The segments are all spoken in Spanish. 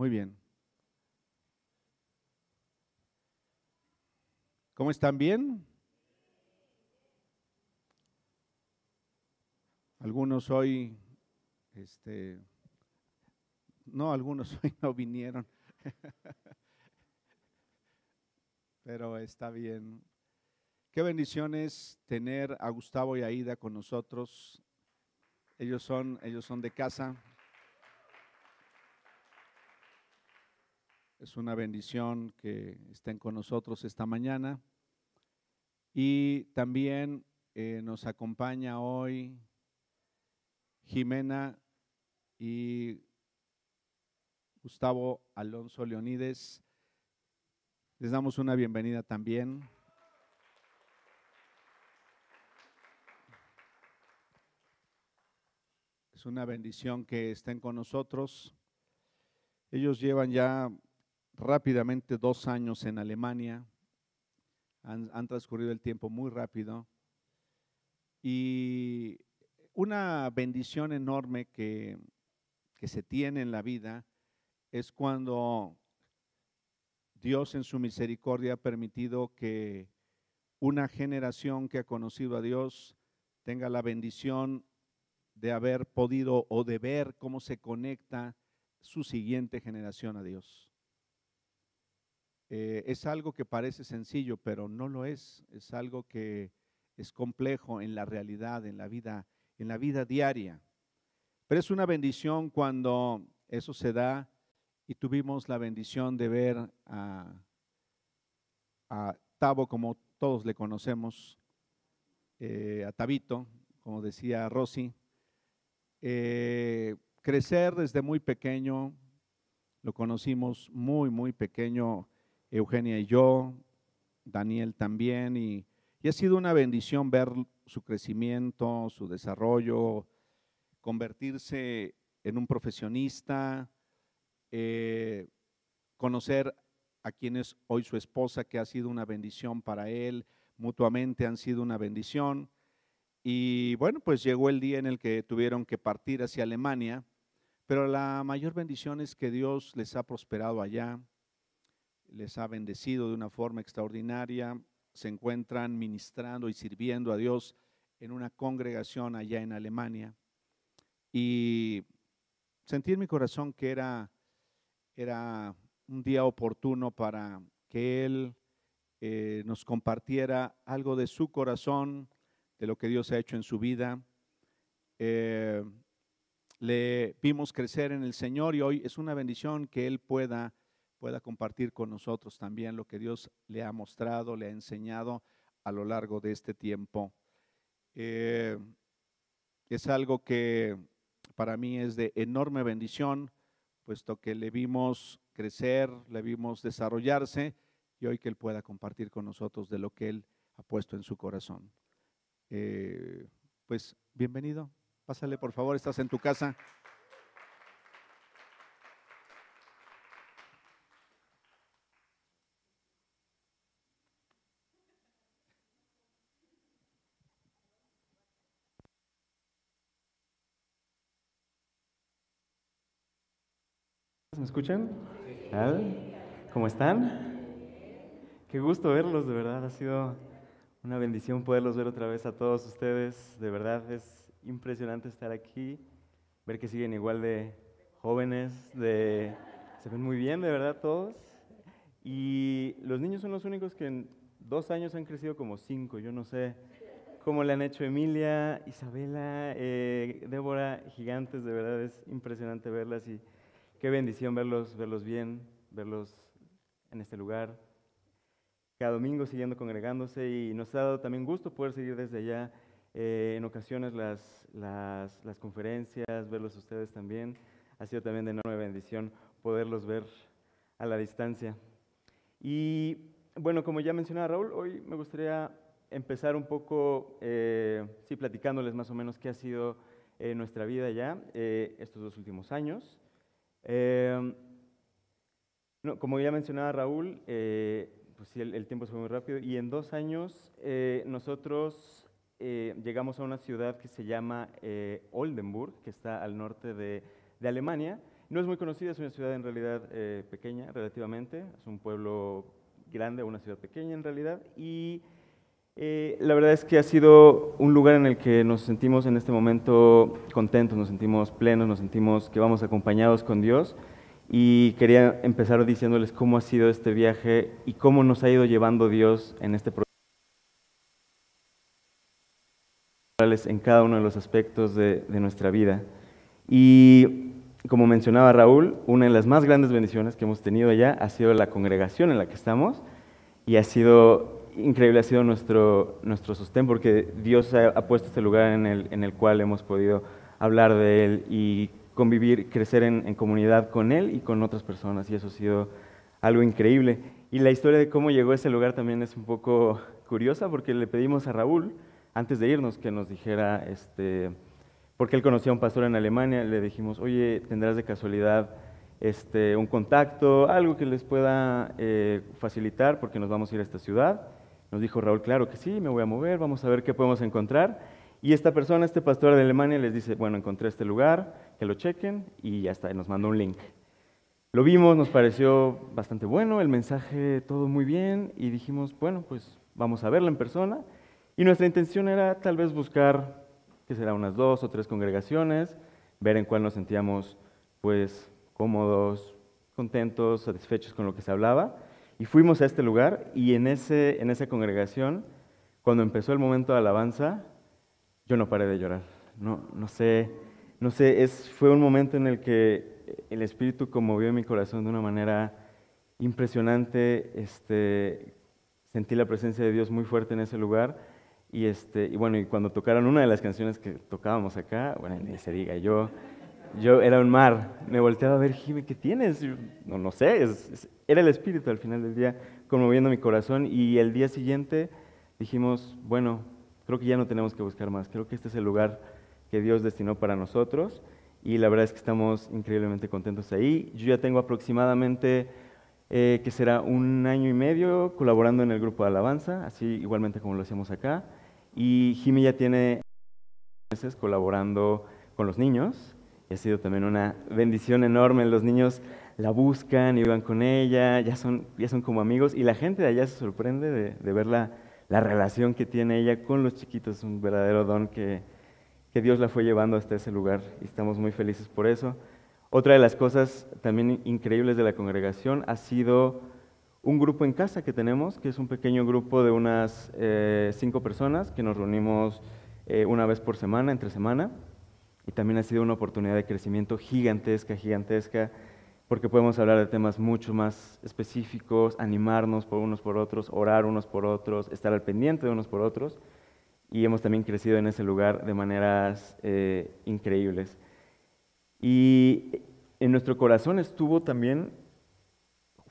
Muy bien. ¿Cómo están? ¿Bien? Algunos hoy, este, no, algunos hoy no vinieron, pero está bien. Qué bendición es tener a Gustavo y Aida con nosotros. Ellos son, ellos son de casa. Es una bendición que estén con nosotros esta mañana. Y también eh, nos acompaña hoy Jimena y Gustavo Alonso Leonides. Les damos una bienvenida también. Es una bendición que estén con nosotros. Ellos llevan ya rápidamente dos años en Alemania. Han, transcurrido el tiempo muy rápido. Y una bendición enorme que, que se tiene en la vida es cuando Dios en su misericordia ha permitido que una generación que ha conocido a Dios tenga la bendición de haber podido o de ver cómo se conecta su siguiente generación a Dios. Eh, es algo que parece sencillo, pero no lo es. Es algo que es complejo en la realidad, en la vida, en la vida diaria. Pero es una bendición cuando eso se da y tuvimos la bendición de ver a, a Tavo, como todos le conocemos, eh, a Tabito, como decía Rosy, eh, crecer desde muy pequeño, lo conocimos muy, muy pequeño Eugenia y yo, Daniel también, y, ha sido una bendición ver su crecimiento, su desarrollo, convertirse en un profesionista, eh, conocer a quien es hoy su esposa, que ha sido una bendición para él, mutuamente han sido una bendición. Y bueno, pues llegó el día en el que tuvieron que partir hacia Alemania, pero la mayor bendición es que Dios les ha prosperado allá, les ha bendecido de una forma extraordinaria, se encuentran ministrando y sirviendo a Dios en una congregación allá en Alemania. Y sentí en mi corazón que era, era un día oportuno para que Él eh, nos compartiera algo de su corazón, de lo que Dios ha hecho en su vida. Eh, le vimos crecer en el Señor y hoy es una bendición que Él pueda pueda compartir con nosotros también lo que Dios le ha mostrado, le ha enseñado a lo largo de este tiempo. Eh, es algo que para mí es de enorme bendición, puesto que le vimos crecer, le vimos desarrollarse y hoy que Él pueda compartir con nosotros de lo que Él ha puesto en su corazón. Eh, pues bienvenido, pásale por favor, estás en tu casa. ¿Me escuchan? ¿Cómo están? Qué gusto verlos, de verdad. Ha sido una bendición poderlos ver otra vez a todos ustedes. De verdad es impresionante estar aquí, ver que siguen igual de jóvenes, de, se ven muy bien, de verdad, todos. Y los niños son los únicos que en dos años han crecido como cinco. Yo no sé cómo le han hecho Emilia, Isabela, eh, Débora, gigantes, de verdad es impresionante verlas y Qué bendición verlos, verlos bien, verlos en este lugar. Cada domingo siguiendo congregándose y nos ha dado también gusto poder seguir desde allá. Eh, en ocasiones las, las, las, conferencias, verlos ustedes también. Ha sido también de enorme bendición poderlos ver a la distancia. Y bueno, como ya mencionaba Raúl, hoy me gustaría empezar un poco, eh, sí, platicándoles más o menos qué ha sido eh, nuestra vida ya estos dos últimos años. Em, como ya mencionaba Raúl, eh, pues el, tiempo se fue muy rápido. Y en dos años eh, nosotros eh, llegamos a una ciudad que se llama Oldenburg, que está al norte de, Alemania. No es muy conocida, es una ciudad en realidad eh, pequeña relativamente, es un pueblo grande, una ciudad pequeña en realidad, y eh, la verdad es que ha sido un lugar en el que nos sentimos en este momento contentos, nos sentimos plenos, nos sentimos que vamos acompañados con Dios. Y quería empezar diciéndoles cómo ha sido este viaje y cómo nos ha ido llevando Dios en este proceso en cada uno de los aspectos de, de nuestra vida. Y como mencionaba Raúl, una de las más grandes bendiciones que hemos tenido allá ha sido la congregación en la que estamos y ha sido increíble ha sido nuestro, nuestro sostén porque Dios ha, puesto este lugar en el, en el, cual hemos podido hablar de Él y convivir, crecer en, comunidad con Él y con otras personas y eso ha sido algo increíble. Y la historia de cómo llegó a ese lugar también es un poco curiosa porque le pedimos a Raúl, antes de irnos, que nos dijera, este, porque él conocía a un pastor en Alemania, le dijimos, oye, ¿tendrás de casualidad este, un contacto, algo que les pueda eh, facilitar porque nos vamos a ir a esta ciudad? Nos dijo Raúl, claro que sí, me voy a mover, vamos a ver qué podemos encontrar. Y esta persona, este pastor de Alemania, les dice, bueno, encontré este lugar, que lo chequen y ya está, nos mandó un link. Lo vimos, nos pareció bastante bueno, el mensaje todo muy bien y dijimos, bueno, pues vamos a verlo en persona. Y nuestra intención era tal vez buscar, que será unas dos o tres congregaciones, ver en cuál nos sentíamos pues cómodos, contentos, satisfechos con lo que se hablaba. Y fuimos a este lugar y en, ese, en esa congregación, cuando empezó el momento de alabanza, yo no paré de llorar. No, no sé, no sé es, fue un momento en el que el Espíritu conmovió mi corazón de una manera impresionante. Este, sentí la presencia de Dios muy fuerte en ese lugar. Y, este, y bueno, y cuando tocaron una de las canciones que tocábamos acá, bueno, se diga, yo yo era un mar, me volteaba a ver, Jimmy, ¿qué tienes? no, no sé, era el Espíritu al final del día conmoviendo mi corazón y el día siguiente dijimos, bueno, creo que ya no tenemos que buscar más, creo que este es el lugar que Dios destinó para nosotros y la verdad es que estamos increíblemente contentos ahí. Yo ya tengo aproximadamente, eh, que será un año y medio colaborando en el grupo de alabanza, así igualmente como lo hacemos acá, y Jimmy ya tiene meses colaborando con los niños ha sido también una bendición enorme. Los niños la buscan y van con ella, ya son, ya son como amigos y la gente de allá se sorprende de, ver la, la, relación que tiene ella con los chiquitos. Es un verdadero don que, que Dios la fue llevando hasta ese lugar y estamos muy felices por eso. Otra de las cosas también increíbles de la congregación ha sido un grupo en casa que tenemos, que es un pequeño grupo de unas eh, cinco personas que nos reunimos eh, una vez por semana, entre semana y también ha sido una oportunidad de crecimiento gigantesca, gigantesca, porque podemos hablar de temas mucho más específicos, animarnos por unos por otros, orar unos por otros, estar al pendiente de unos por otros, y hemos también crecido en ese lugar de maneras eh, increíbles. Y en nuestro corazón estuvo también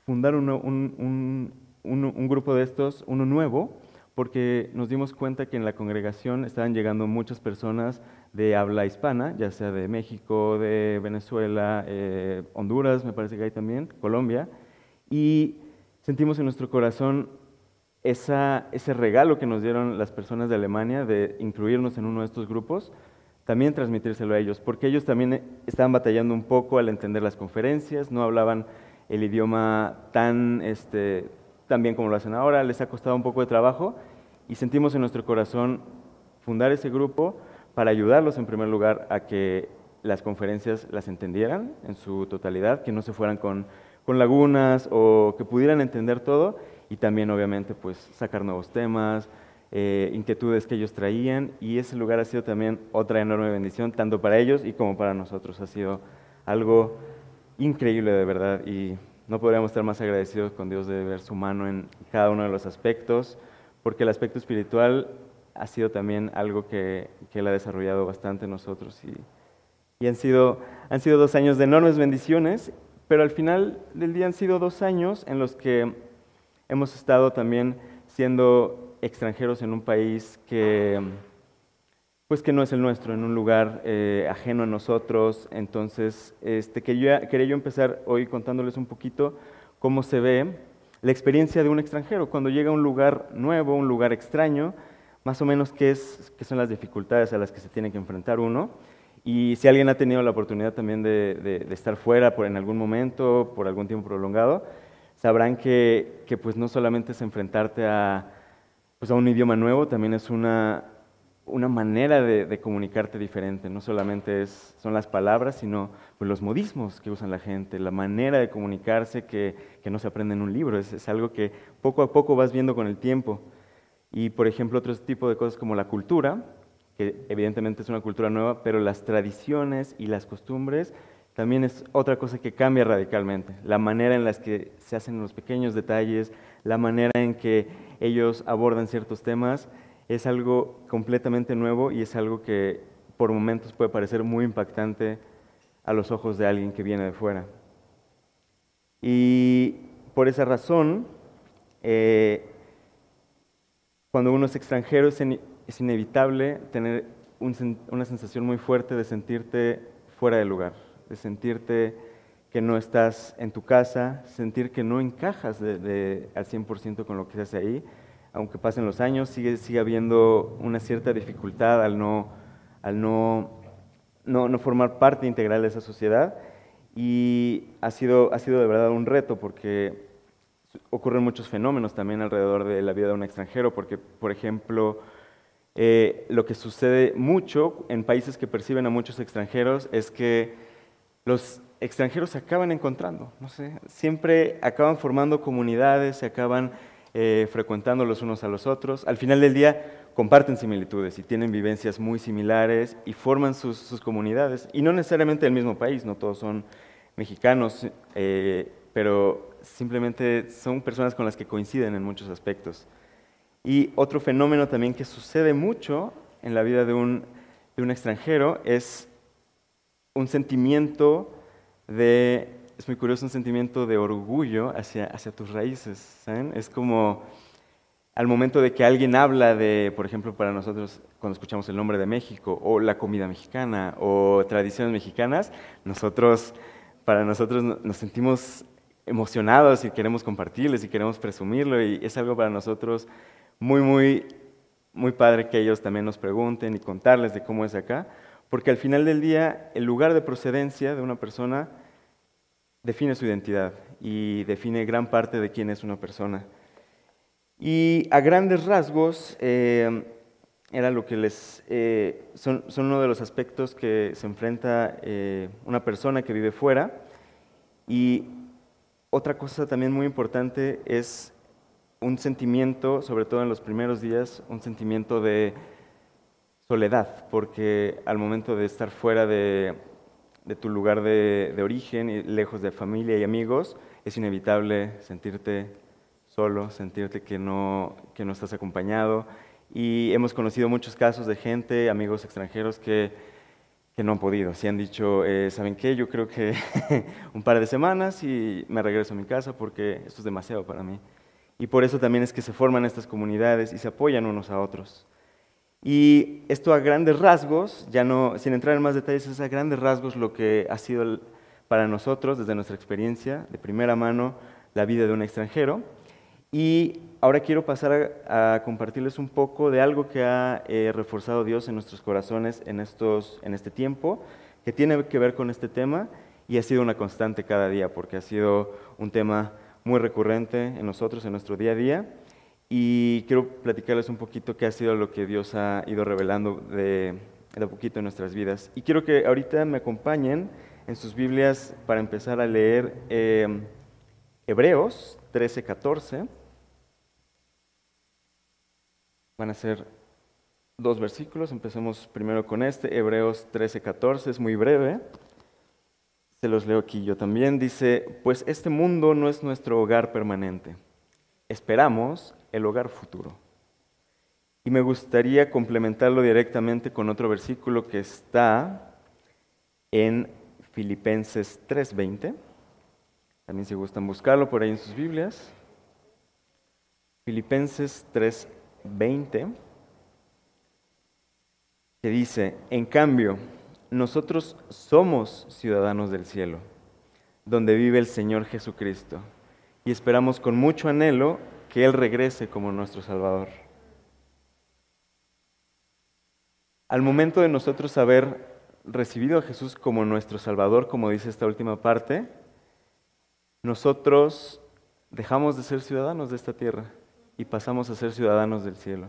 fundar un, un, un grupo de estos, uno nuevo, porque nos dimos cuenta que en la congregación estaban llegando muchas personas de habla hispana, ya sea de México, de Venezuela, eh, Honduras, me parece que hay también, Colombia, y sentimos en nuestro corazón ese regalo que nos dieron las personas de Alemania de incluirnos en uno de estos grupos, también transmitírselo a ellos, porque ellos también estaban batallando un poco al entender las conferencias, no hablaban el idioma tan, este, tan bien como lo hacen ahora, les ha costado un poco de trabajo y sentimos en nuestro corazón fundar ese grupo para ayudarlos en primer lugar a que las conferencias las entendieran en su totalidad, que no se fueran con, con lagunas o que pudieran entender todo y también obviamente pues sacar nuevos temas, eh, inquietudes que ellos traían y ese lugar ha sido también otra enorme bendición, tanto para ellos y como para nosotros. Ha sido algo increíble de verdad y no podríamos estar más agradecidos con Dios de ver su mano en cada uno de los aspectos, porque el aspecto espiritual ha sido también algo que, Él ha desarrollado bastante nosotros. Y, han, sido, han sido dos años de enormes bendiciones, pero al final del día han sido dos años en los que hemos estado también siendo extranjeros en un país que, pues que no es el nuestro, en un lugar eh, ajeno a nosotros. Entonces, este, quería, quería yo empezar hoy contándoles un poquito cómo se ve la experiencia de un extranjero cuando llega a un lugar nuevo, un lugar extraño, más o menos qué, es, qué son las dificultades a las que se tiene que enfrentar uno. Y si alguien ha tenido la oportunidad también de, estar fuera por, en algún momento, por algún tiempo prolongado, sabrán que, que pues no solamente es enfrentarte a, pues a un idioma nuevo, también es una, una manera de, comunicarte diferente. No solamente es, son las palabras, sino pues, los modismos que usan la gente, la manera de comunicarse que, que no se aprende en un libro. Es, es, algo que poco a poco vas viendo con el tiempo. Y, por ejemplo, otro tipo de cosas como la cultura, que evidentemente es una cultura nueva, pero las tradiciones y las costumbres también es otra cosa que cambia radicalmente. La manera en la que se hacen los pequeños detalles, la manera en que ellos abordan ciertos temas, es algo completamente nuevo y es algo que por momentos puede parecer muy impactante a los ojos de alguien que viene de fuera. Y por esa razón, eh, cuando uno es extranjero es, inevitable tener una sensación muy fuerte de sentirte fuera de lugar, de sentirte que no estás en tu casa, sentir que no encajas de, al 100% con lo que se hace ahí, aunque pasen los años, sigue, sigue habiendo una cierta dificultad al, no, al no, no, no, formar parte integral de esa sociedad. Y ha sido, ha sido de verdad un reto porque ocurren muchos fenómenos también alrededor de la vida de un extranjero, porque, por ejemplo, eh, lo que sucede mucho en países que perciben a muchos extranjeros es que los extranjeros se acaban encontrando, no sé, siempre acaban formando comunidades, se acaban eh, frecuentando los unos a los otros. Al final del día comparten similitudes y tienen vivencias muy similares y forman sus, comunidades. Y no necesariamente del mismo país, no todos son mexicanos, eh, pero simplemente son personas con las que coinciden en muchos aspectos. Y otro fenómeno también que sucede mucho en la vida de un, de un extranjero es un sentimiento de es muy curioso un sentimiento de orgullo hacia, hacia tus raíces. ¿saben? Es como al momento de que alguien habla de, por ejemplo, para nosotros, cuando escuchamos el nombre de México, o la comida mexicana, o tradiciones mexicanas, nosotros, para nosotros nos sentimos emocionados y queremos compartirles y queremos presumirlo, y es algo para nosotros muy, muy, muy padre que ellos también nos pregunten y contarles de cómo es acá, porque al final del día, el lugar de procedencia de una persona define su identidad y define gran parte de quién es una persona. Y a grandes rasgos, eh, era lo que les. Eh, son, uno de los aspectos que se enfrenta eh, una persona que vive fuera. Y otra cosa también muy importante es un sentimiento, sobre todo en los primeros días, un sentimiento de soledad, porque al momento de estar fuera de, de tu lugar de, origen y lejos de familia y amigos, es inevitable sentirte solo, sentirte que no, que no estás acompañado. Y hemos conocido muchos casos de gente, amigos extranjeros, que, que no han podido. Si han dicho, eh, ¿saben qué? Yo creo que un par de semanas y me regreso a mi casa porque esto es demasiado para mí. Y por eso también es que se forman estas comunidades y se apoyan unos a otros. Y esto a grandes rasgos, ya no, sin entrar en más detalles, es a grandes rasgos lo que ha sido para nosotros, desde nuestra experiencia, de primera mano, la vida de un extranjero. Y ahora quiero pasar a, compartirles un poco de algo que ha eh, reforzado Dios en nuestros corazones en, estos, en este tiempo, que tiene que ver con este tema y ha sido una constante cada día, porque ha sido un tema muy recurrente en nosotros, en nuestro día a día. Y quiero platicarles un poquito qué ha sido lo que Dios ha ido revelando de, a poquito en nuestras vidas. Y quiero que ahorita me acompañen en sus Biblias para empezar a leer eh, Hebreos 13, 14. Van a ser dos versículos. Empecemos primero con este, Hebreos 13, 14. Es muy breve. Se los leo aquí yo también. Dice, pues este mundo no es nuestro hogar permanente. Esperamos el hogar futuro. Y me gustaría complementarlo directamente con otro versículo que está en Filipenses 3:20. También si gustan buscarlo por ahí en sus Biblias. Filipenses 3:20, que dice, en cambio, nosotros somos ciudadanos del cielo, donde vive el Señor Jesucristo, y esperamos con mucho anhelo que Él regrese como nuestro Salvador. Al momento de nosotros saber recibido a Jesús como nuestro Salvador, como dice esta última parte, nosotros dejamos de ser ciudadanos de esta tierra y pasamos a ser ciudadanos del cielo.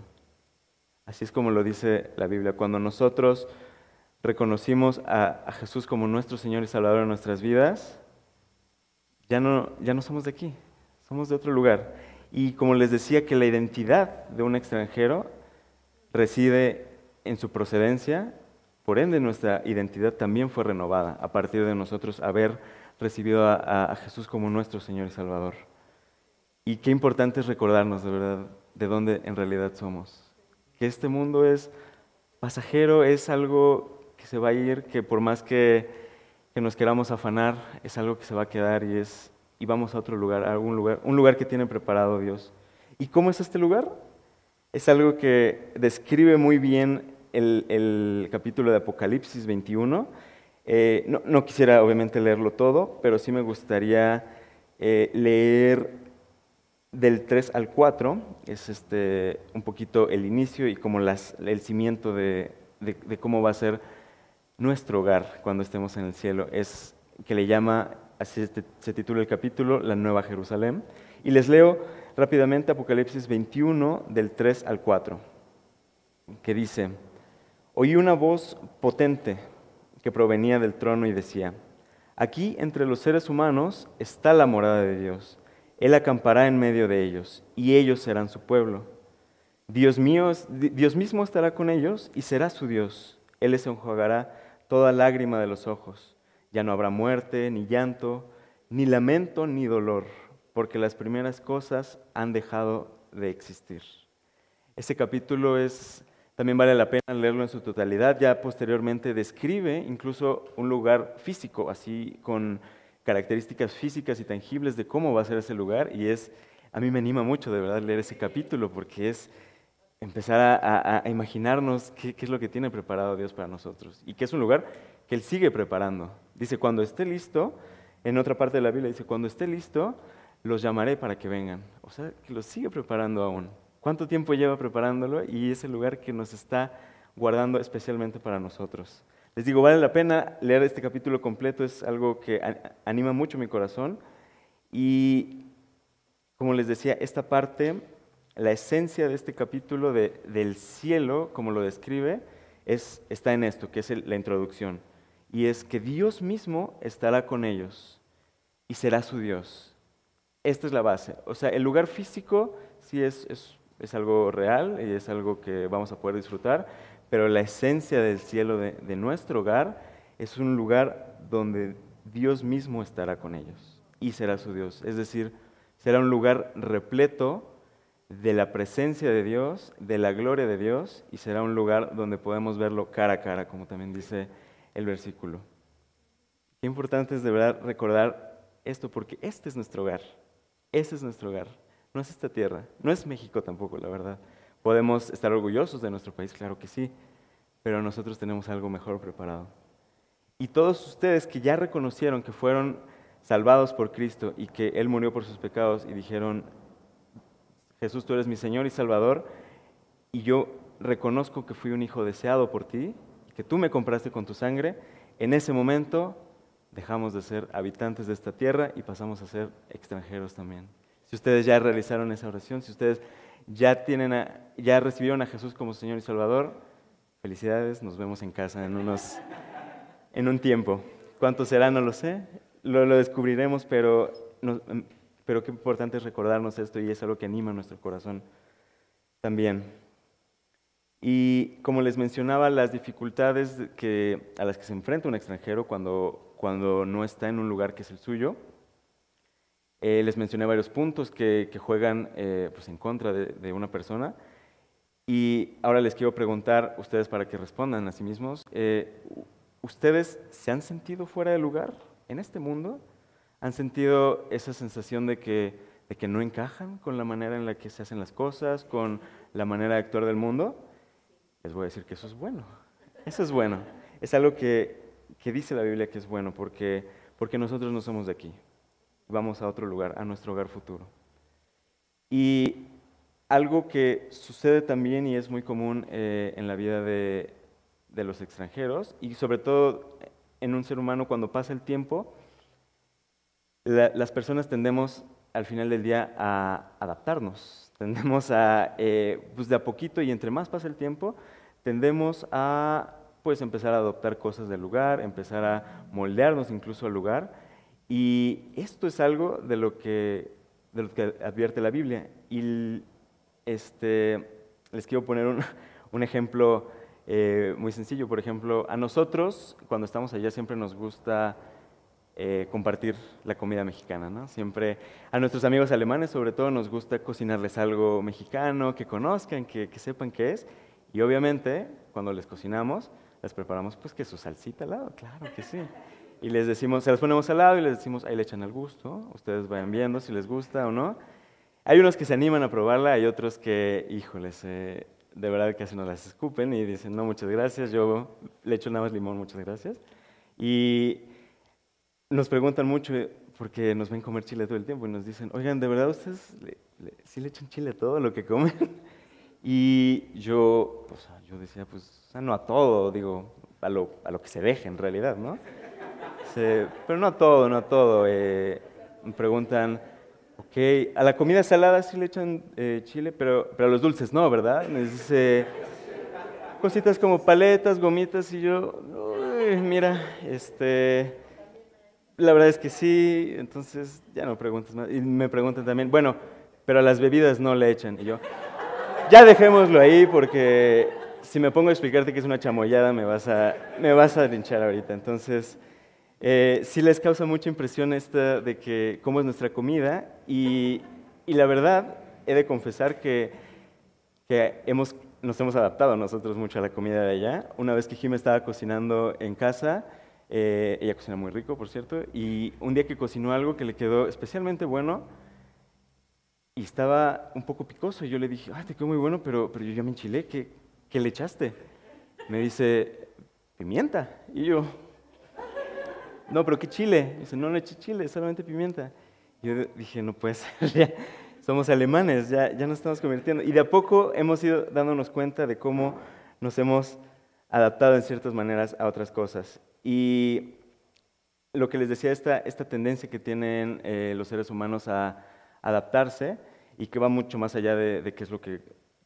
Así es como lo dice la Biblia. Cuando nosotros reconocimos a, Jesús como nuestro Señor y Salvador en nuestras vidas, ya no, ya no somos de aquí, somos de otro lugar. Y como les decía que la identidad de un extranjero reside en su procedencia, por ende nuestra identidad también fue renovada a partir de nosotros haber recibido a, Jesús como nuestro Señor y Salvador. Y qué importante es recordarnos de verdad de dónde en realidad somos. Que este mundo es pasajero, es algo que se va a ir, que por más que, nos queramos afanar, es algo que se va a quedar y es y vamos a otro lugar, a algún lugar, un lugar que tiene preparado Dios. ¿Y cómo es este lugar? Es algo que describe muy bien el, capítulo de Apocalipsis 21 eh, no, quisiera obviamente leerlo todo, pero sí me gustaría eh, leer del 3 al 4, es este, un poquito el inicio y como las, el cimiento de, cómo va a ser nuestro hogar cuando estemos en el cielo. Es que le llama, así se titula el capítulo, La Nueva Jerusalén. Y les leo rápidamente Apocalipsis 21 del 3 al 4, que dice, oí una voz potente que provenía del trono y decía, aquí entre los seres humanos está la morada de Dios. Él acampará en medio de ellos y ellos serán su pueblo. Dios, mío, Dios mismo estará con ellos y será su Dios. Él les enjuagará toda lágrima de los ojos. Ya no habrá muerte, ni llanto, ni lamento, ni dolor, porque las primeras cosas han dejado de existir. Este capítulo es también vale la pena leerlo en su totalidad. Ya posteriormente describe incluso un lugar físico, así con características físicas y tangibles de cómo va a ser ese lugar. Y es, a mí me anima mucho de verdad leer ese capítulo porque es empezar a, imaginarnos qué, qué, es lo que tiene preparado Dios para nosotros y que es un lugar que Él sigue preparando. Dice, cuando esté listo, en otra parte de la Biblia dice, cuando esté listo, los llamaré para que vengan. O sea, que los sigue preparando aún. ¿Cuánto tiempo lleva preparándolo? Y es el lugar que nos está guardando especialmente para nosotros. Les digo, vale la pena leer este capítulo completo, es algo que anima mucho mi corazón. Y como les decía, esta parte, la esencia de este capítulo del cielo, como lo describe, es, está en esto, que es la introducción. Y es que Dios mismo estará con ellos y será su Dios. Esta es la base. O sea, el lugar físico sí es, es es algo real y es algo que vamos a poder disfrutar, pero la esencia del cielo de, nuestro hogar es un lugar donde Dios mismo estará con ellos y será su Dios. Es decir, será un lugar repleto de la presencia de Dios, de la gloria de Dios, y será un lugar donde podemos verlo cara a cara, como también dice el versículo. Qué importante es de verdad recordar esto, porque este es nuestro hogar, ese es nuestro hogar. No es esta tierra, no es México tampoco, la verdad. Podemos estar orgullosos de nuestro país, claro que sí, pero nosotros tenemos algo mejor preparado. Y todos ustedes que ya reconocieron que fueron salvados por Cristo y que Él murió por sus pecados y dijeron, Jesús, tú eres mi Señor y Salvador, y yo reconozco que fui un hijo deseado por ti, que tú me compraste con tu sangre, en ese momento dejamos de ser habitantes de esta tierra y pasamos a ser extranjeros también. Si ustedes ya realizaron esa oración, si ustedes ya, tienen ya recibieron a Jesús como Señor y Salvador, felicidades, nos vemos en casa en, unos, en un tiempo. ¿Cuánto será? No lo sé, lo, descubriremos, pero, pero qué importante es recordarnos esto y es algo que anima nuestro corazón también. Y como les mencionaba, las dificultades que, a las que se enfrenta un extranjero cuando, cuando no está en un lugar que es el suyo, eh, les mencioné varios puntos que, juegan eh, pues en contra de, una persona. Y ahora les quiero preguntar, ustedes para que respondan a sí mismos, eh, ¿ustedes se han sentido fuera de lugar en este mundo? ¿Han sentido esa sensación de que, de que no encajan con la manera en la que se hacen las cosas, con la manera de actuar del mundo? Les voy a decir que eso es bueno. Eso es bueno. Es algo que, que dice la Biblia que es bueno, porque, porque nosotros no somos de aquí vamos a otro lugar, a nuestro hogar futuro. Y algo que sucede también y es muy común eh, en la vida de, de los extranjeros y sobre todo en un ser humano cuando pasa el tiempo, las personas tendemos al final del día a adaptarnos, tendemos a, eh, pues de a poquito y entre más pasa el tiempo, tendemos a pues empezar a adoptar cosas del lugar, empezar a moldearnos incluso al lugar. Y esto es algo de lo que, de lo que advierte la Biblia. Y este, les quiero poner un, un ejemplo eh, muy sencillo. Por ejemplo, a nosotros, cuando estamos allá, siempre nos gusta eh, compartir la comida mexicana, ¿no? Siempre a nuestros amigos alemanes, sobre todo, nos gusta cocinarles algo mexicano, que conozcan, que, que sepan qué es. Y obviamente, cuando les cocinamos, les preparamos pues que su salsita al lado, claro que sí. Y les decimos, se las ponemos al lado y les decimos, ahí le echan al gusto, ustedes vayan viendo si les gusta o no. Hay unos que se animan a probarla, hay otros que, híjoles, eh, de verdad casi no las escupen y dicen, no, muchas gracias, yo le echo nada más limón, muchas gracias. Y nos preguntan mucho, porque nos ven comer chile todo el tiempo y nos dicen, oigan, ¿de verdad ustedes sí le echan chile a todo lo que comen? Y yo, pues, yo decía, pues, no a todo, digo, a lo, a lo que se deje en realidad, ¿no? pero no a todo, no a todo. Eh, me preguntan, ok, a la comida salada sí le echan eh, chile, pero, pero a los dulces no, ¿verdad? Me dice, cositas como paletas, gomitas, y yo, mira, este, la verdad es que sí, entonces ya no preguntas más. Y me preguntan también, bueno, pero a las bebidas no le echan. Y yo, ya dejémoslo ahí porque si me pongo a explicarte que es una chamoyada me vas a, me vas a linchar ahorita. Entonces, eh, sí les causa mucha impresión esta de que cómo es nuestra comida y, y la verdad he de confesar que, que hemos, nos hemos adaptado nosotros mucho a la comida de allá. Una vez que Jim estaba cocinando en casa, eh, ella cocina muy rico, por cierto, y un día que cocinó algo que le quedó especialmente bueno, y estaba un poco picoso. Y yo le dije, ay, te quedó muy bueno, pero, pero yo ya me enchilé. ¿Qué, ¿Qué le echaste? Me dice, pimienta. Y yo, no, pero ¿qué chile? dice, no le eché chile, solamente pimienta. Yo dije, no puede ser, ya, somos alemanes, ya, ya nos estamos convirtiendo. Y de a poco hemos ido dándonos cuenta de cómo nos hemos adaptado en ciertas maneras a otras cosas. Y lo que les decía, esta, esta tendencia que tienen eh, los seres humanos a adaptarse y que va mucho más allá de, qué es lo que,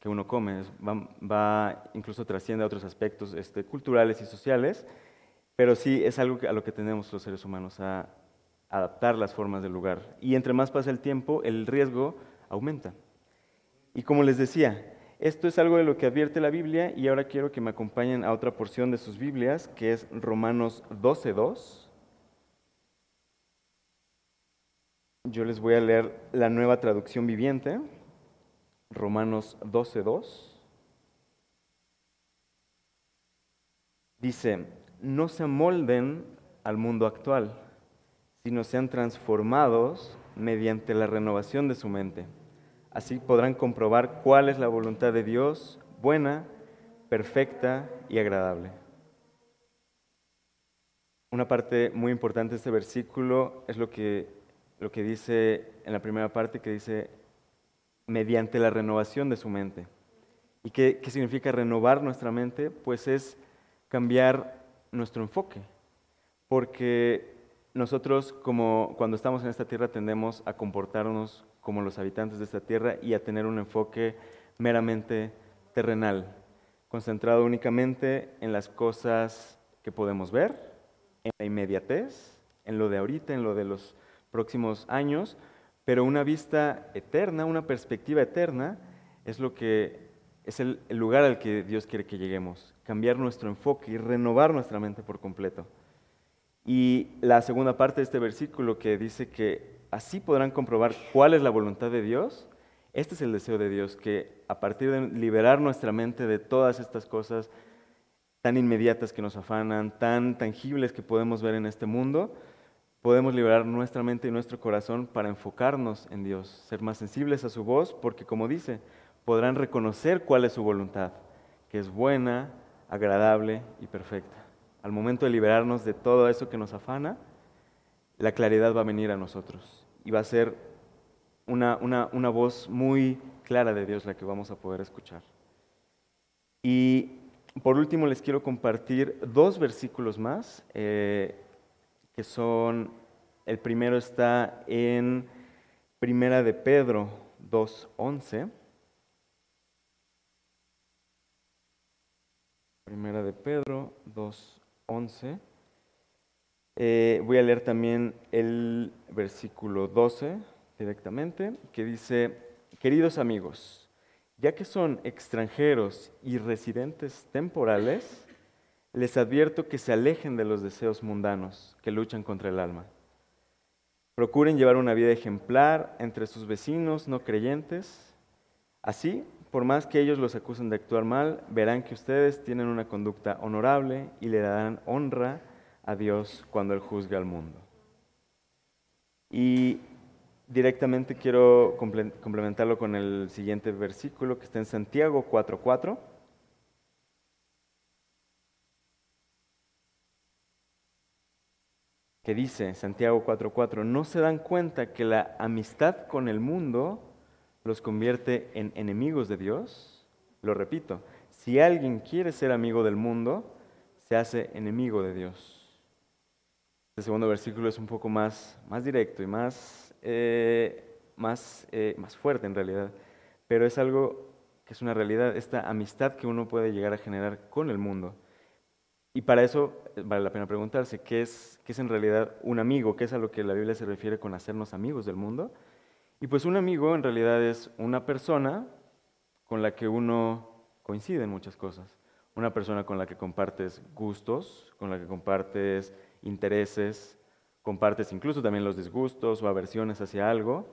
uno come, va, incluso trasciende a otros aspectos este, culturales y sociales, pero sí es algo a lo que tenemos los seres humanos, a adaptar las formas del lugar. Y entre más pasa el tiempo, el riesgo aumenta. Y como les decía, esto es algo de lo que advierte la Biblia y ahora quiero que me acompañen a otra porción de sus Biblias, que es Romanos 12.2. Yo les voy a leer la nueva traducción viviente, Romanos 12.2. Dice, no se amolden al mundo actual, sino sean transformados mediante la renovación de su mente. Así podrán comprobar cuál es la voluntad de Dios, buena, perfecta y agradable. Una parte muy importante de este versículo es lo que lo que dice en la primera parte, que dice, mediante la renovación de su mente. ¿Y qué, significa renovar nuestra mente? Pues es cambiar nuestro enfoque, porque nosotros como cuando estamos en esta tierra tendemos a comportarnos como los habitantes de esta tierra y a tener un enfoque meramente terrenal, concentrado únicamente en las cosas que podemos ver, en la inmediatez, en lo de ahorita, en lo de los próximos años, pero una vista eterna, una perspectiva eterna, es lo que es el, lugar al que Dios quiere que lleguemos, cambiar nuestro enfoque y renovar nuestra mente por completo. Y la segunda parte de este versículo que dice que así podrán comprobar cuál es la voluntad de Dios, este es el deseo de Dios, que a partir de liberar nuestra mente de todas estas cosas tan inmediatas que nos afanan, tan tangibles que podemos ver en este mundo, podemos liberar nuestra mente y nuestro corazón para enfocarnos en Dios, ser más sensibles a su voz, porque como dice, podrán reconocer cuál es su voluntad, que es buena, agradable y perfecta. Al momento de liberarnos de todo eso que nos afana, la claridad va a venir a nosotros y va a ser una, una voz muy clara de Dios la que vamos a poder escuchar. Y por último les quiero compartir dos versículos más, eh, que son, el primero está en Primera de Pedro 2.11. Primera de Pedro 2.11. Eh, voy a leer también el versículo 12 directamente, que dice, queridos amigos, ya que son extranjeros y residentes temporales, les advierto que se alejen de los deseos mundanos que luchan contra el alma. Procuren llevar una vida ejemplar entre sus vecinos no creyentes. Así, por más que ellos los acusen de actuar mal, verán que ustedes tienen una conducta honorable y le darán honra a Dios cuando Él juzga al mundo. Y directamente quiero complementarlo con el siguiente versículo que está en Santiago 4.4. que dice Santiago 4:4, no se dan cuenta que la amistad con el mundo los convierte en enemigos de Dios. Lo repito, si alguien quiere ser amigo del mundo, se hace enemigo de Dios. Este segundo versículo es un poco más, más directo y más, eh, más, eh, más fuerte en realidad, pero es algo que es una realidad, esta amistad que uno puede llegar a generar con el mundo. Y para eso eh, vale la pena preguntarse, ¿qué es, qué es en realidad un amigo? ¿Qué es a lo que la Biblia se refiere con hacernos amigos del mundo? Y pues un amigo en realidad es una persona con la que uno coincide en muchas cosas. Una persona con la que compartes gustos, con la que compartes intereses, compartes incluso también los disgustos o aversiones hacia algo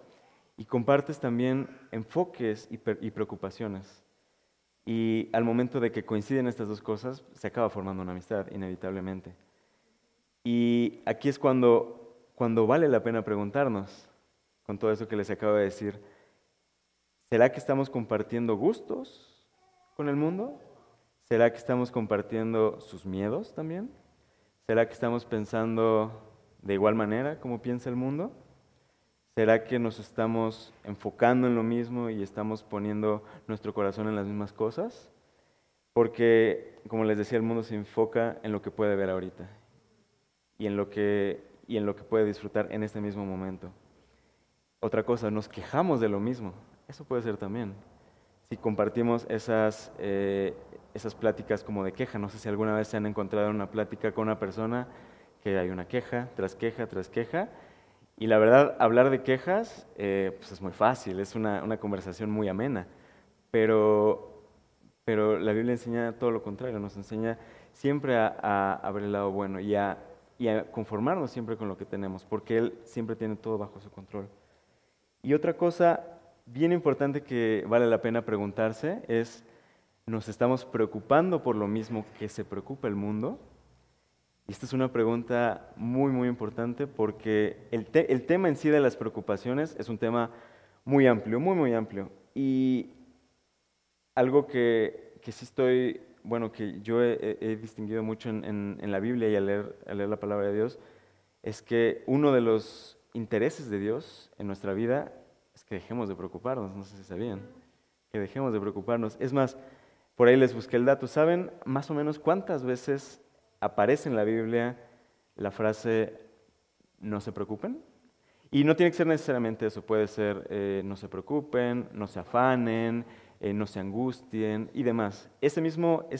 y compartes también enfoques y, preocupaciones. Y al momento de que coinciden estas dos cosas, se acaba formando una amistad, inevitablemente. Y aquí es cuando, cuando vale la pena preguntarnos, con todo eso que les acabo de decir, ¿será que estamos compartiendo gustos con el mundo? ¿Será que estamos compartiendo sus miedos también? ¿Será que estamos pensando de igual manera como piensa el mundo? ¿Será que nos estamos enfocando en lo mismo y estamos poniendo nuestro corazón en las mismas cosas? Porque, como les decía, el mundo se enfoca en lo que puede ver ahorita y en lo que, y en lo que puede disfrutar en este mismo momento. Otra cosa, nos quejamos de lo mismo. Eso puede ser también. Si compartimos esas, eh, esas pláticas como de queja. No sé si alguna vez se han encontrado en una plática con una persona que hay una queja, tras queja, tras queja. Y la verdad, hablar de quejas eh, pues es muy fácil, es una, una, conversación muy amena. Pero, pero la Biblia enseña todo lo contrario, nos enseña siempre a, a, ver el lado bueno y a, y a conformarnos siempre con lo que tenemos, porque Él siempre tiene todo bajo su control. Y otra cosa bien importante que vale la pena preguntarse es, ¿Nos estamos preocupando por lo mismo que se preocupa el mundo? Y esta es una pregunta muy, muy importante porque el, tema en sí de las preocupaciones es un tema muy amplio, muy, muy amplio. Y algo que, sí estoy, bueno, que yo he, distinguido mucho en, la Biblia y al leer, al leer la palabra de Dios, es que uno de los intereses de Dios en nuestra vida es que dejemos de preocuparnos, no sé si sabían, que dejemos de preocuparnos. Es más, por ahí les busqué el dato. ¿Saben más o menos cuántas veces aparece en la Biblia la frase no se preocupen? Y no tiene que ser necesariamente eso, puede ser eh, no se preocupen, no se afanen, eh, no se angustien y demás. Esa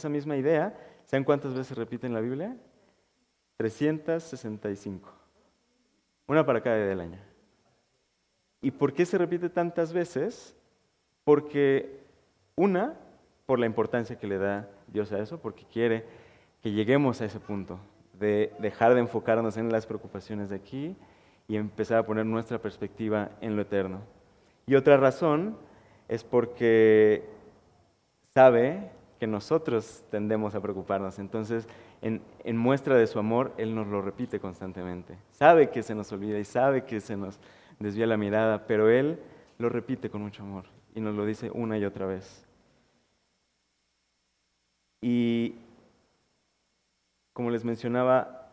misma idea, ¿saben cuántas veces repite en la Biblia? 365. Una para cada día del año. ¿Y por qué se repite tantas veces? Porque una por la importancia que le da Dios a eso, porque quiere que lleguemos a ese punto de dejar de enfocarnos en las preocupaciones de aquí y empezar a poner nuestra perspectiva en lo eterno. Y otra razón es porque sabe que nosotros tendemos a preocuparnos. Entonces, en, en, muestra de su amor, Él nos lo repite constantemente. Sabe que se nos olvida y sabe que se nos desvía la mirada, pero Él lo repite con mucho amor y nos lo dice una y otra vez. Y como les mencionaba,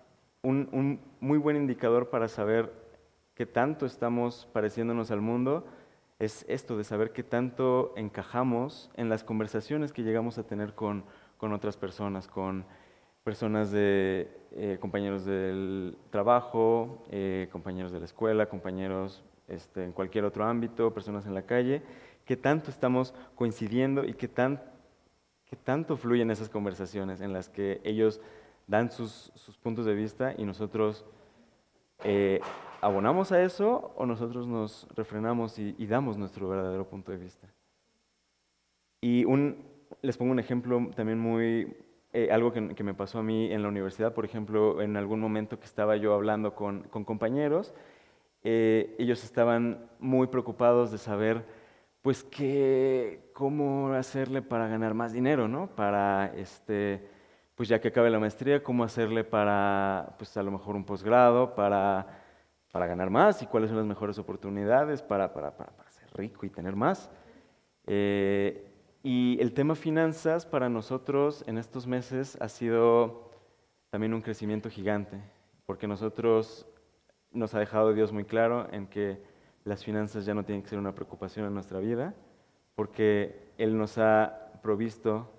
un, muy buen indicador para saber qué tanto estamos pareciéndonos al mundo es esto de saber qué tanto encajamos en las conversaciones que llegamos a tener con, con otras personas, con personas de eh, compañeros del trabajo, eh, compañeros de la escuela, compañeros este, en cualquier otro ámbito, personas en la calle, qué tanto estamos coincidiendo y qué, tan, qué tanto fluyen esas conversaciones en las que ellos dan sus, puntos de vista y nosotros eh, abonamos a eso o nosotros nos refrenamos y, damos nuestro verdadero punto de vista. Y un, les pongo un ejemplo también muy, eh, algo que, me pasó a mí en la universidad, por ejemplo, en algún momento que estaba yo hablando con, compañeros, eh, ellos estaban muy preocupados de saber, pues, qué, cómo hacerle para ganar más dinero, ¿no? Para, este, pues ya que acabe la maestría, cómo hacerle para, pues, a lo mejor un posgrado, para, para ganar más y cuáles son las mejores oportunidades para, para, para, ser rico y tener más. Eh, y el tema finanzas para nosotros en estos meses ha sido también un crecimiento gigante, porque nosotros nos ha dejado Dios muy claro en que las finanzas ya no tienen que ser una preocupación en nuestra vida, porque Él nos ha provisto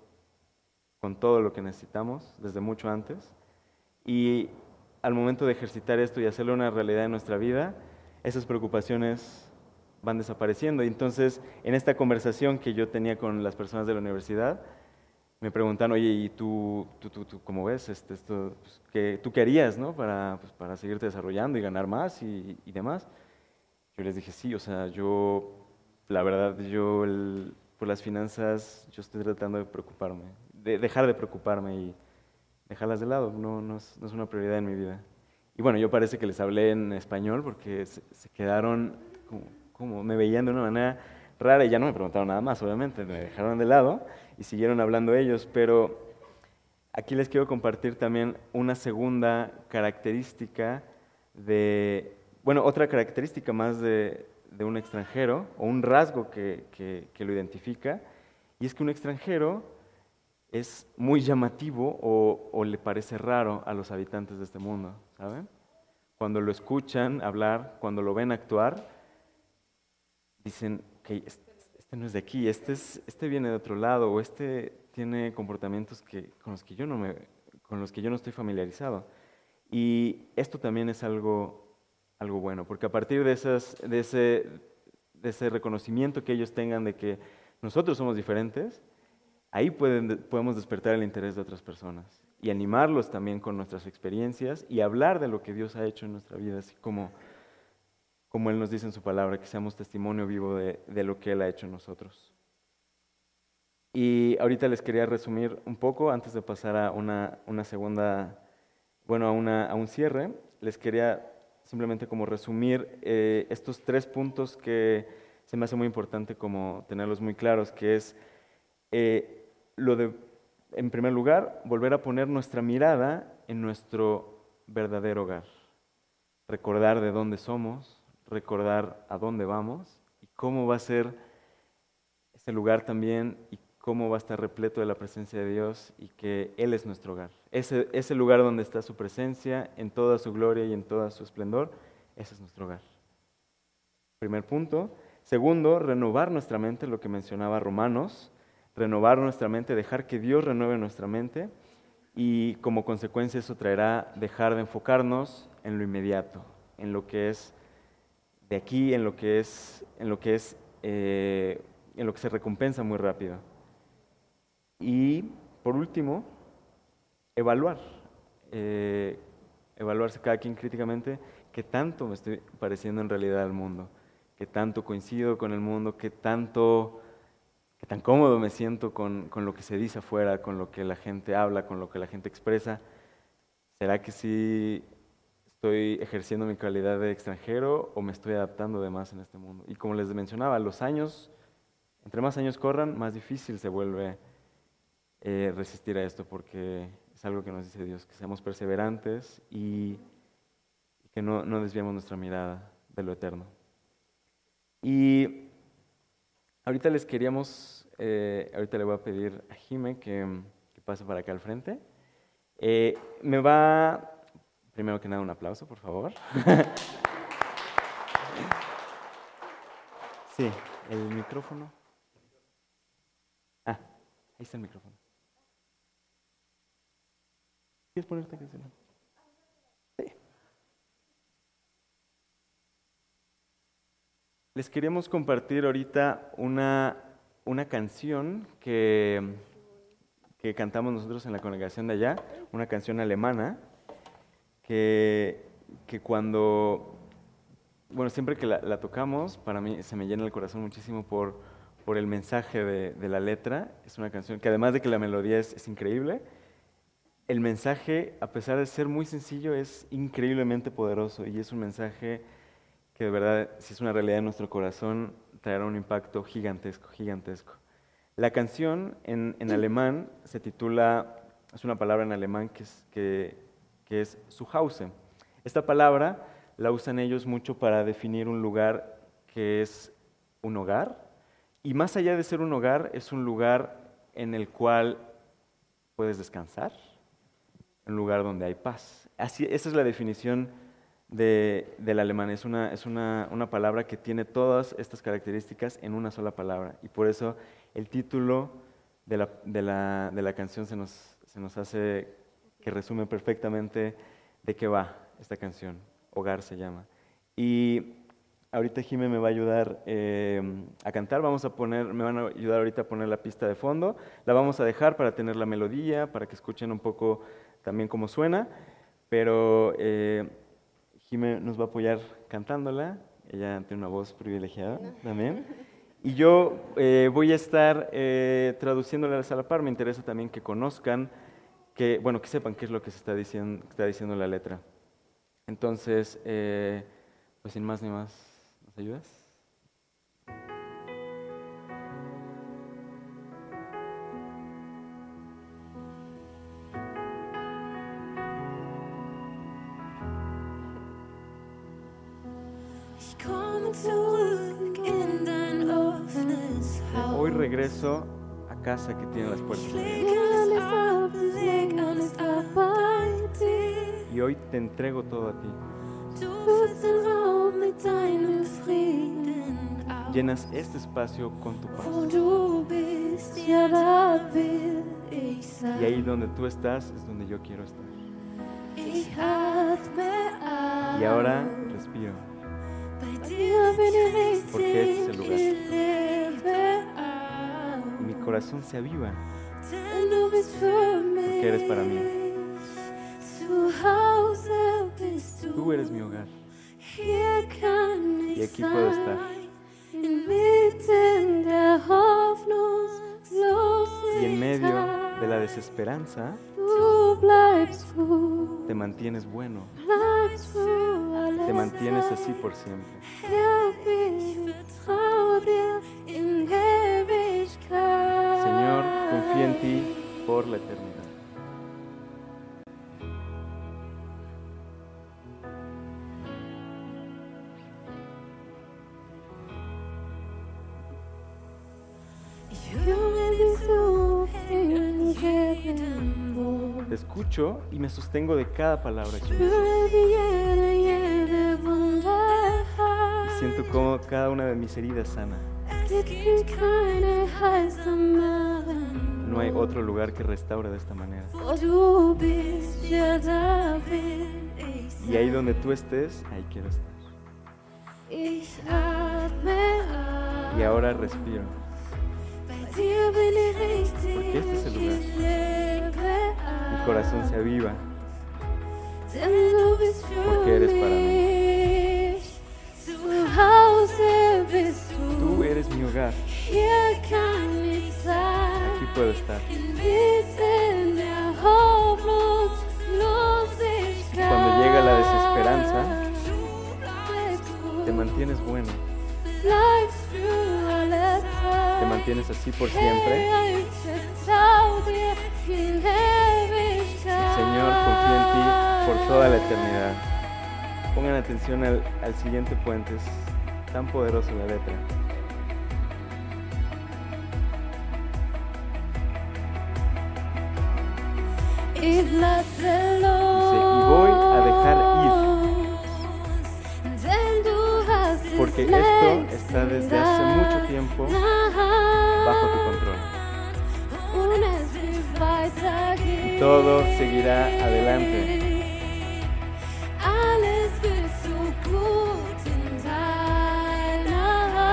con todo lo que necesitamos desde mucho antes. Y al momento de ejercitar esto y hacerlo una realidad en nuestra vida, esas preocupaciones van desapareciendo. Y entonces, en esta conversación que yo tenía con las personas de la universidad, me preguntan, oye, ¿y tú, tú, tú, cómo ves este, esto? Pues, ¿qué, ¿Tú qué harías ¿no? para, pues, para seguirte desarrollando y ganar más y, y, demás? Yo les dije, sí, o sea, yo, la verdad, yo por las finanzas, yo estoy tratando de preocuparme, de dejar de preocuparme y dejarlas de lado, no, no, es, no es una prioridad en mi vida. Y bueno, yo parece que les hablé en español porque se, quedaron como me veían de una manera rara y ya no me preguntaron nada más, obviamente, me dejaron de lado y siguieron hablando ellos, pero aquí les quiero compartir también una segunda característica de, bueno, otra característica más de, de un extranjero, o un rasgo que, que, lo identifica, y es que un extranjero es muy llamativo o, o, le parece raro a los habitantes de este mundo, ¿saben? Cuando lo escuchan hablar, cuando lo ven actuar, dicen que este no es de aquí, este, es, este viene de otro lado, o este tiene comportamientos que, con, los que yo no me, con los que yo no estoy familiarizado. Y esto también es algo, algo bueno, porque a partir de, esas, de, ese, de ese reconocimiento que ellos tengan de que nosotros somos diferentes, ahí pueden, podemos despertar el interés de otras personas y animarlos también con nuestras experiencias y hablar de lo que Dios ha hecho en nuestra vida, así como como Él nos dice en su palabra, que seamos testimonio vivo de, lo que Él ha hecho en nosotros. Y ahorita les quería resumir un poco, antes de pasar a una, segunda, bueno, a, una, a, un cierre, les quería simplemente como resumir eh, estos tres puntos que se me hace muy importante como tenerlos muy claros, que es eh, lo de, en primer lugar, volver a poner nuestra mirada en nuestro verdadero hogar, recordar de dónde somos, recordar a dónde vamos y cómo va a ser ese lugar también y cómo va a estar repleto de la presencia de Dios y que Él es nuestro hogar. Ese, ese lugar donde está su presencia en toda su gloria y en toda su esplendor, ese es nuestro hogar. Primer punto. Segundo, renovar nuestra mente, lo que mencionaba Romanos, renovar nuestra mente, dejar que Dios renueve nuestra mente y como consecuencia eso traerá dejar de enfocarnos en lo inmediato, en lo que es de aquí en lo que es, en lo que es, eh, en lo que se recompensa muy rápido. Y por último, evaluar, eh, evaluarse cada quien críticamente qué tanto me estoy pareciendo en realidad al mundo, qué tanto coincido con el mundo, qué tanto, qué tan cómodo me siento con, con lo que se dice afuera, con lo que la gente habla, con lo que la gente expresa. ¿Será que sí estoy ejerciendo mi calidad de extranjero o me estoy adaptando de más en este mundo. Y como les mencionaba, los años, entre más años corran, más difícil se vuelve eh, resistir a esto porque es algo que nos dice Dios, que seamos perseverantes y, que no, no, desviemos nuestra mirada de lo eterno. Y ahorita les queríamos, eh, ahorita le voy a pedir a Jime que, pase para acá al frente. Eh, me va Primero que nada, un aplauso, por favor. Sí, el micrófono. Ah, ahí está el micrófono. ¿Quieres ponerte que se Sí. Les queremos compartir ahorita una, una canción que, que cantamos nosotros en la congregación de allá, una canción alemana, que, que cuando, bueno, siempre que la, la tocamos, para mí se me llena el corazón muchísimo por, por el mensaje de, de la letra. Es una canción que además de que la melodía es, es increíble, el mensaje, a pesar de ser muy sencillo, es increíblemente poderoso y es un mensaje que de verdad, si es una realidad en nuestro corazón, traerá un impacto gigantesco, gigantesco. La canción en, en alemán se titula, es una palabra en alemán que es, que, que es Zuhause. Esta palabra la usan ellos mucho para definir un lugar que es un hogar y más allá de ser un hogar, es un lugar en el cual puedes descansar, un lugar donde hay paz. Así, esa es la definición de, del alemán. Es, una, es una, una palabra que tiene todas estas características en una sola palabra. Y por eso el título de la, de la, de la canción se nos, se nos hace que resume perfectamente de qué va esta canción. Hogar se llama. Y ahorita Jimé me va a ayudar eh, a cantar. Vamos a poner, me van a ayudar ahorita a poner la pista de fondo. La vamos a dejar para tener la melodía, para que escuchen un poco también cómo suena. Pero eh, Jimé nos va a apoyar cantándola. Ella tiene una voz privilegiada también. Y yo eh, voy a estar eh, traduciéndolas a la par. Me interesa también que conozcan, que, bueno, que sepan qué es lo que se está diciendo, está diciendo la letra. Entonces, eh, pues sin más ni más, ¿nos ayudas? Hoy regreso casa que tiene las puertas abiertas. Y hoy te entrego todo a ti. Llenas este espacio con tu paz. Y ahí donde tú estás es donde yo quiero estar. Y ahora respiro. Porque este es el lugar. Corazón se aviva. Porque eres para mí. Tú eres mi hogar. Y aquí puedo estar. Y en medio de la desesperanza, te mantienes bueno. Te mantienes así por siempre. En ti por la eternidad. Te escucho y me sostengo de cada palabra que Y siento como cada una de mis heridas sana. No hay otro lugar que restaure de esta manera. Y ahí donde tú estés, ahí quiero estar. Y ahora respiro. Porque este es el lugar. Mi corazón se aviva. Porque eres para du. Tú eres mi hogar. Puedo estar. Cuando llega la desesperanza, Te mantienes bueno. Te mantienes así por siempre. Señor, confío en ti por toda la eternidad. Pongan atención al, al siguiente puente. Es tan poderoso la letra. "Y voy a dejar es Porque esto está desde hace mucho tiempo bajo tu control. Y todo seguirá adelante.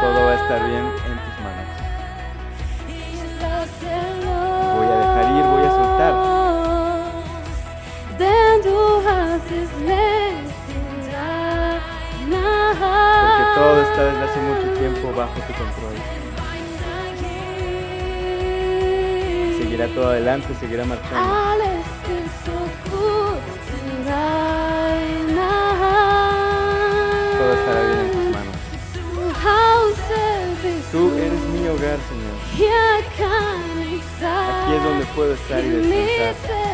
Todo va a estar bien está desde hace mucho tiempo bajo tu control. Seguirá todo adelante, seguirá marchando. Todo estará bien en tus manos. Tú eres mi hogar, Señor. Aquí es donde puedo estar y descansar.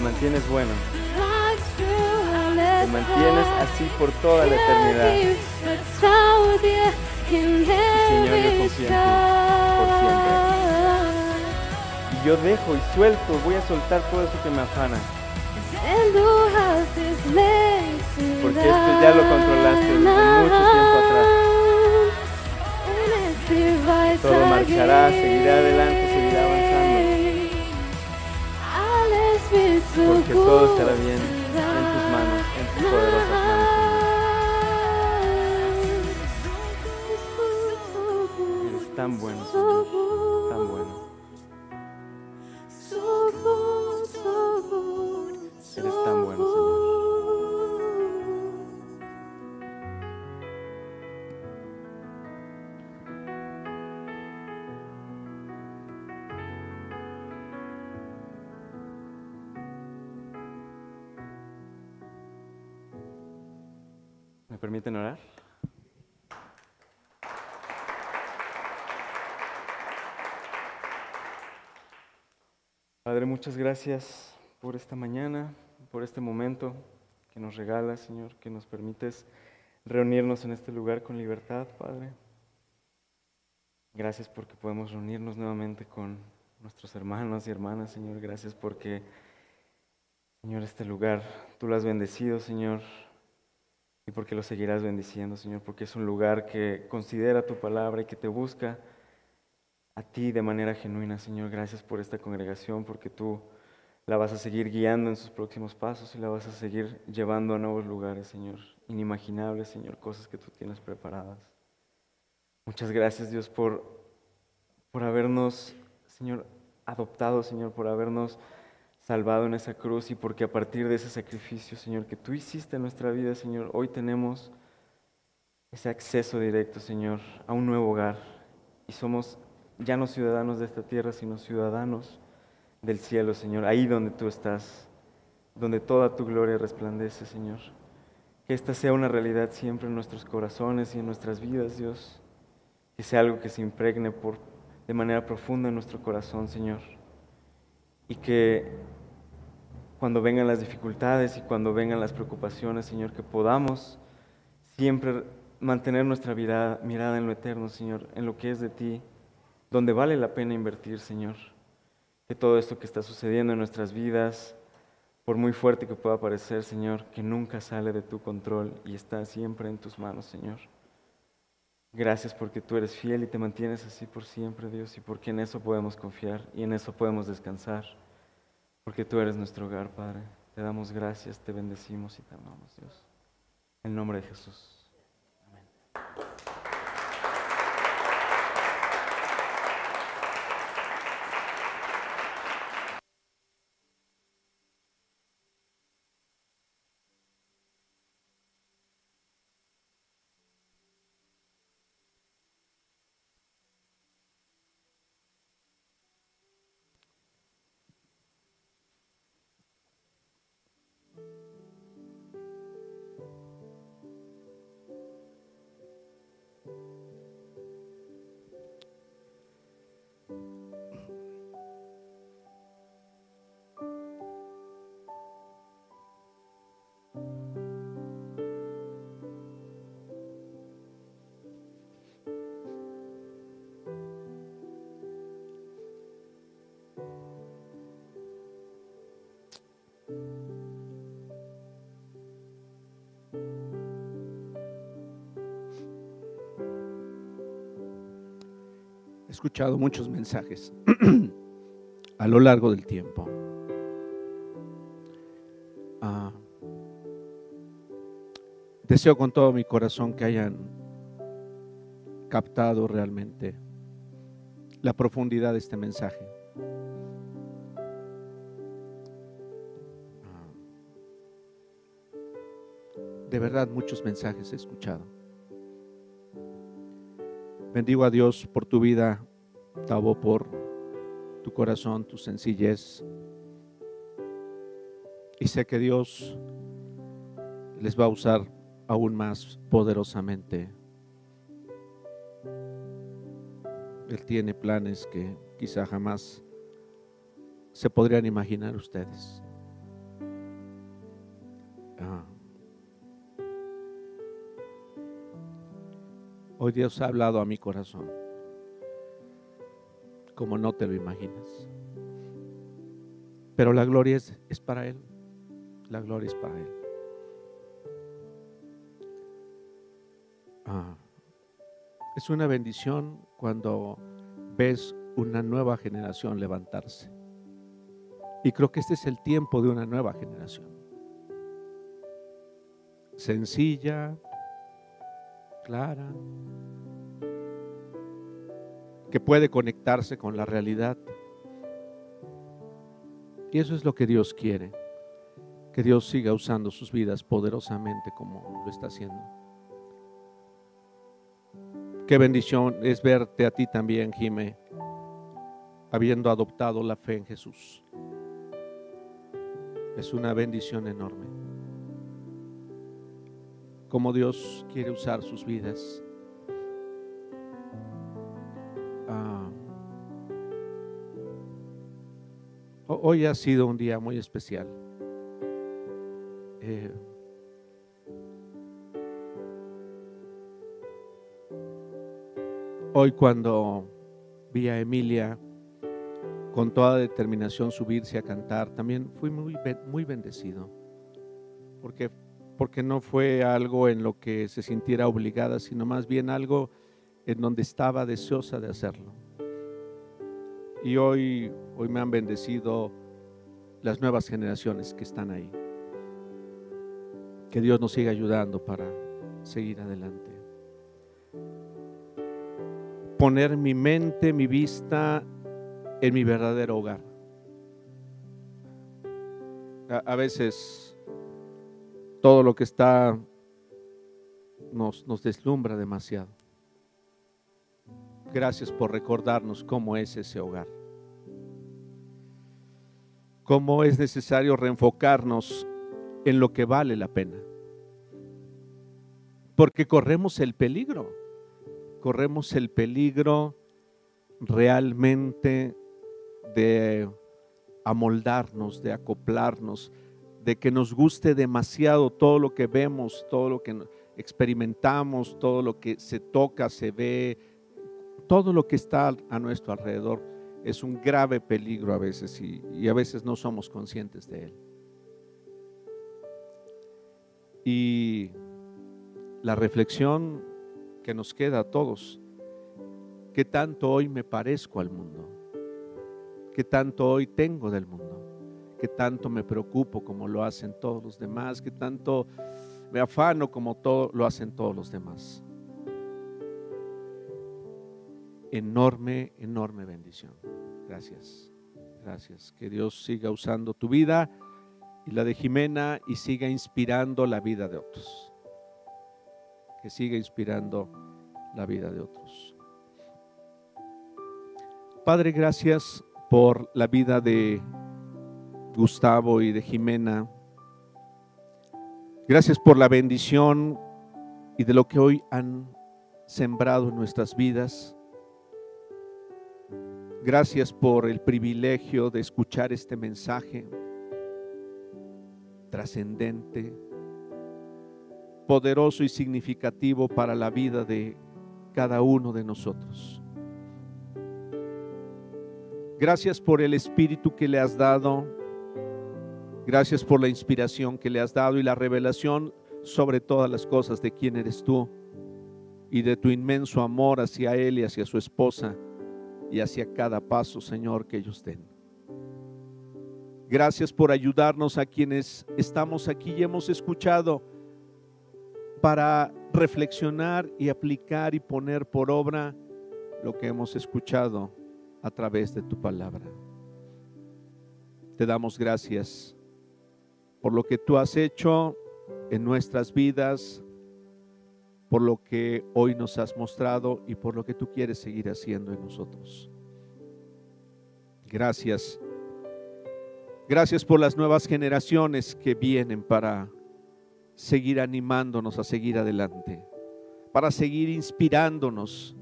Te mantienes bueno. Te mantienes así por toda la eternidad. Señor, yo confío en ti por siempre. Y yo dejo y suelto, voy a soltar todo eso que me afana. Porque esto ya lo controlaste desde mucho tiempo atrás. Todo marchará, seguirá adelante, Porque todo estará bien en tus manos, en tus poderosas manos, Señor. Eres tan bueno, Señor. Padre, muchas gracias por esta mañana, por este momento que nos regalas, Señor, que nos permites reunirnos en este lugar con libertad, Padre. Gracias porque podemos reunirnos nuevamente con nuestros hermanos y hermanas, Señor. Gracias porque, Señor, este lugar tú lo has bendecido, Señor, y porque lo seguirás bendiciendo, Señor, porque es un lugar que considera tu palabra y que te busca a ti de manera genuina, Señor. Gracias por esta congregación, porque tú la vas a seguir guiando en sus próximos pasos y la vas a seguir llevando a nuevos lugares, Señor, inimaginables, Señor, cosas que tú tienes preparadas. Muchas gracias, Dios, por, por habernos, Señor, adoptado, Señor, por habernos salvado en esa cruz y porque a partir de ese sacrificio, Señor, que tú hiciste en nuestra vida, Señor, hoy tenemos ese acceso directo, Señor, a un nuevo hogar y somos ya no ciudadanos de esta tierra, sino ciudadanos del cielo, Señor, ahí donde tú estás, donde toda tu gloria resplandece, Señor. Que esta sea una realidad siempre en nuestros corazones y en nuestras vidas, Dios. Que sea algo que se impregne de manera profunda en nuestro corazón, Señor. Y que cuando vengan las dificultades y cuando vengan las preocupaciones, Señor, que podamos siempre mantener nuestra mirada en lo eterno, Señor, en lo que es de ti, donde vale la pena invertir, Señor. Que todo esto que está sucediendo en nuestras vidas, por muy fuerte que pueda parecer, Señor, que nunca sale de tu control y está siempre en tus manos, Señor. Gracias porque tú eres fiel y te mantienes así por siempre, Dios, y porque en eso podemos confiar y en eso podemos descansar, porque tú eres nuestro hogar, Padre. Te damos gracias, te bendecimos y te amamos, Dios. En nombre de Jesús. Amén. Escuchado muchos mensajes a lo largo del tiempo. Ah, deseo con todo mi corazón que hayan captado realmente la profundidad de este mensaje. Ah, de verdad, muchos mensajes he escuchado. Bendigo a Dios por tu vida, Tavo, por tu corazón, tu sencillez. Y sé que Dios les va a usar aún más poderosamente. Él tiene planes que quizá jamás se podrían imaginar ustedes. Ah. Hoy Dios ha hablado a mi corazón, como no te lo imaginas. Pero la gloria es, es para Él. La gloria es para Él. Ah, es una bendición cuando ves una nueva generación levantarse. Y creo que este es el tiempo de una nueva generación. Sencilla, clara, que puede conectarse con la realidad. Y eso es lo que Dios quiere, que Dios siga usando sus vidas poderosamente como lo está haciendo. Qué bendición es verte a ti también, Jime, habiendo adoptado la fe en Jesús. Es una bendición enorme. Como Dios quiere usar sus vidas. Hoy ha sido un día muy especial. Eh, hoy cuando vi a Emilia con toda determinación subirse a cantar, también fui muy, muy bendecido, porque, porque no fue algo en lo que se sintiera obligada, sino más bien algo en donde estaba deseosa de hacerlo. Y hoy, hoy me han bendecido las nuevas generaciones que están ahí. Que Dios nos siga ayudando para seguir adelante. Poner mi mente, mi vista en mi verdadero hogar. A, veces todo lo que está nos, nos deslumbra demasiado. Gracias por recordarnos cómo es ese hogar. Cómo es necesario reenfocarnos en lo que vale la pena. Porque corremos el peligro. Corremos el peligro realmente de amoldarnos, de acoplarnos, de que nos guste demasiado todo lo que vemos, todo lo que experimentamos, todo lo que se toca, se ve, todo lo que está a nuestro alrededor es un grave peligro a veces y, a veces no somos conscientes de él. Y la reflexión que nos queda a todos, ¿qué tanto hoy me parezco al mundo? ¿Qué tanto hoy tengo del mundo? ¿Qué tanto me preocupo como lo hacen todos los demás? ¿Qué tanto me afano como todo, lo hacen todos los demás? Enorme, enorme bendición. Gracias, gracias. Que Dios siga usando tu vida y la de Jimena y siga inspirando la vida de otros. Que siga inspirando la vida de otros. Padre, gracias por la vida de Gustavo y de Jimena. Gracias por la bendición y de lo que hoy han sembrado en nuestras vidas. Gracias por el privilegio de escuchar este mensaje trascendente, poderoso y significativo para la vida de cada uno de nosotros. Gracias por el espíritu que le has dado. Gracias por la inspiración que le has dado y la revelación sobre todas las cosas de quién eres tú y de tu inmenso amor hacia él y hacia su esposa y hacia cada paso, Señor, que ellos den. Gracias por ayudarnos a quienes estamos aquí y hemos escuchado para reflexionar y aplicar y poner por obra lo que hemos escuchado a través de tu palabra. Te damos gracias por lo que tú has hecho en nuestras vidas, por lo que hoy nos has mostrado y por lo que tú quieres seguir haciendo en nosotros. Gracias. Gracias por las nuevas generaciones que vienen para seguir animándonos a seguir adelante, para seguir inspirándonos,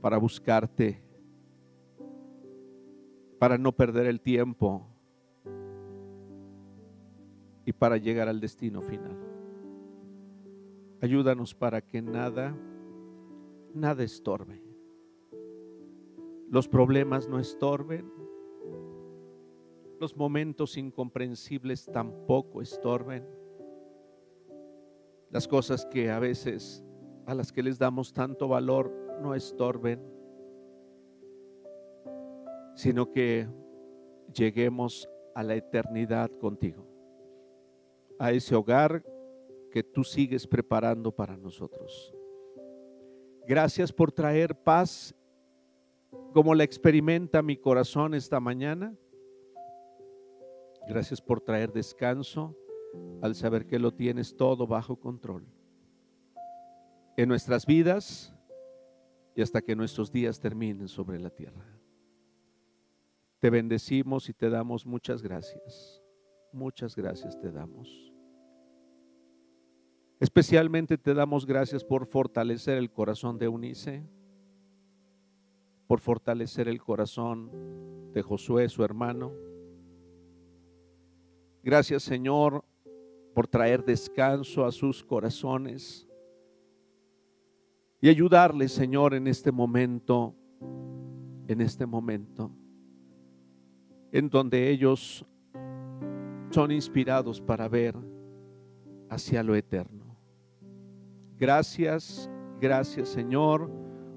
para buscarte, para no perder el tiempo y para llegar al destino final. Ayúdanos para que nada, nada estorbe. Los problemas no estorben. Los momentos incomprensibles tampoco estorben. Las cosas que a veces a las que les damos tanto valor no estorben, sino que lleguemos a la eternidad contigo, a ese hogar que tú sigues preparando para nosotros. Gracias por traer paz como la experimenta mi corazón esta mañana. Gracias por traer descanso al saber que lo tienes todo bajo control. En nuestras vidas y hasta que nuestros días terminen sobre la tierra. Te bendecimos y te damos muchas gracias. Muchas gracias te damos. Especialmente te damos gracias por fortalecer el corazón de Unice, por fortalecer el corazón de Josué, su hermano. Gracias Señor por traer descanso a sus corazones y ayudarles, Señor, en este momento, en este momento, en donde ellos son inspirados para ver hacia lo eterno. Gracias, gracias, Señor,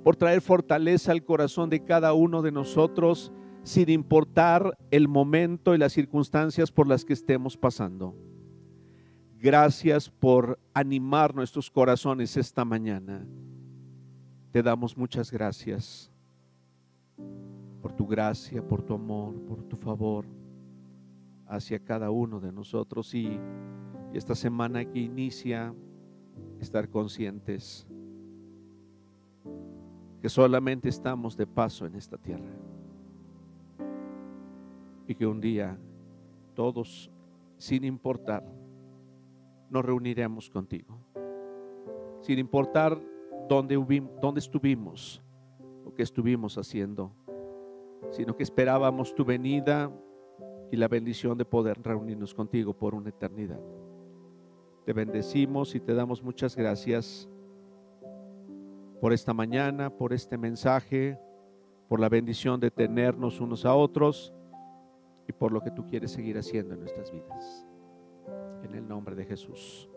por traer fortaleza al corazón de cada uno de nosotros, sin importar el momento y las circunstancias por las que estemos pasando. Gracias por animar nuestros corazones esta mañana. Te damos muchas gracias por tu gracia, por tu amor, por tu favor hacia cada uno de nosotros y, esta semana que inicia, estar conscientes que solamente estamos de paso en esta tierra y que un día todos, sin importar, nos reuniremos contigo. Sin importar dónde, dónde estuvimos o qué estuvimos haciendo, sino que esperábamos tu venida y la bendición de poder reunirnos contigo por una eternidad. Te bendecimos y te damos muchas gracias por esta mañana, por este mensaje, por la bendición de tenernos unos a otros y por lo que tú quieres seguir haciendo en nuestras vidas en el nombre de Jesús.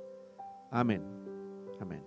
Amén. Amén.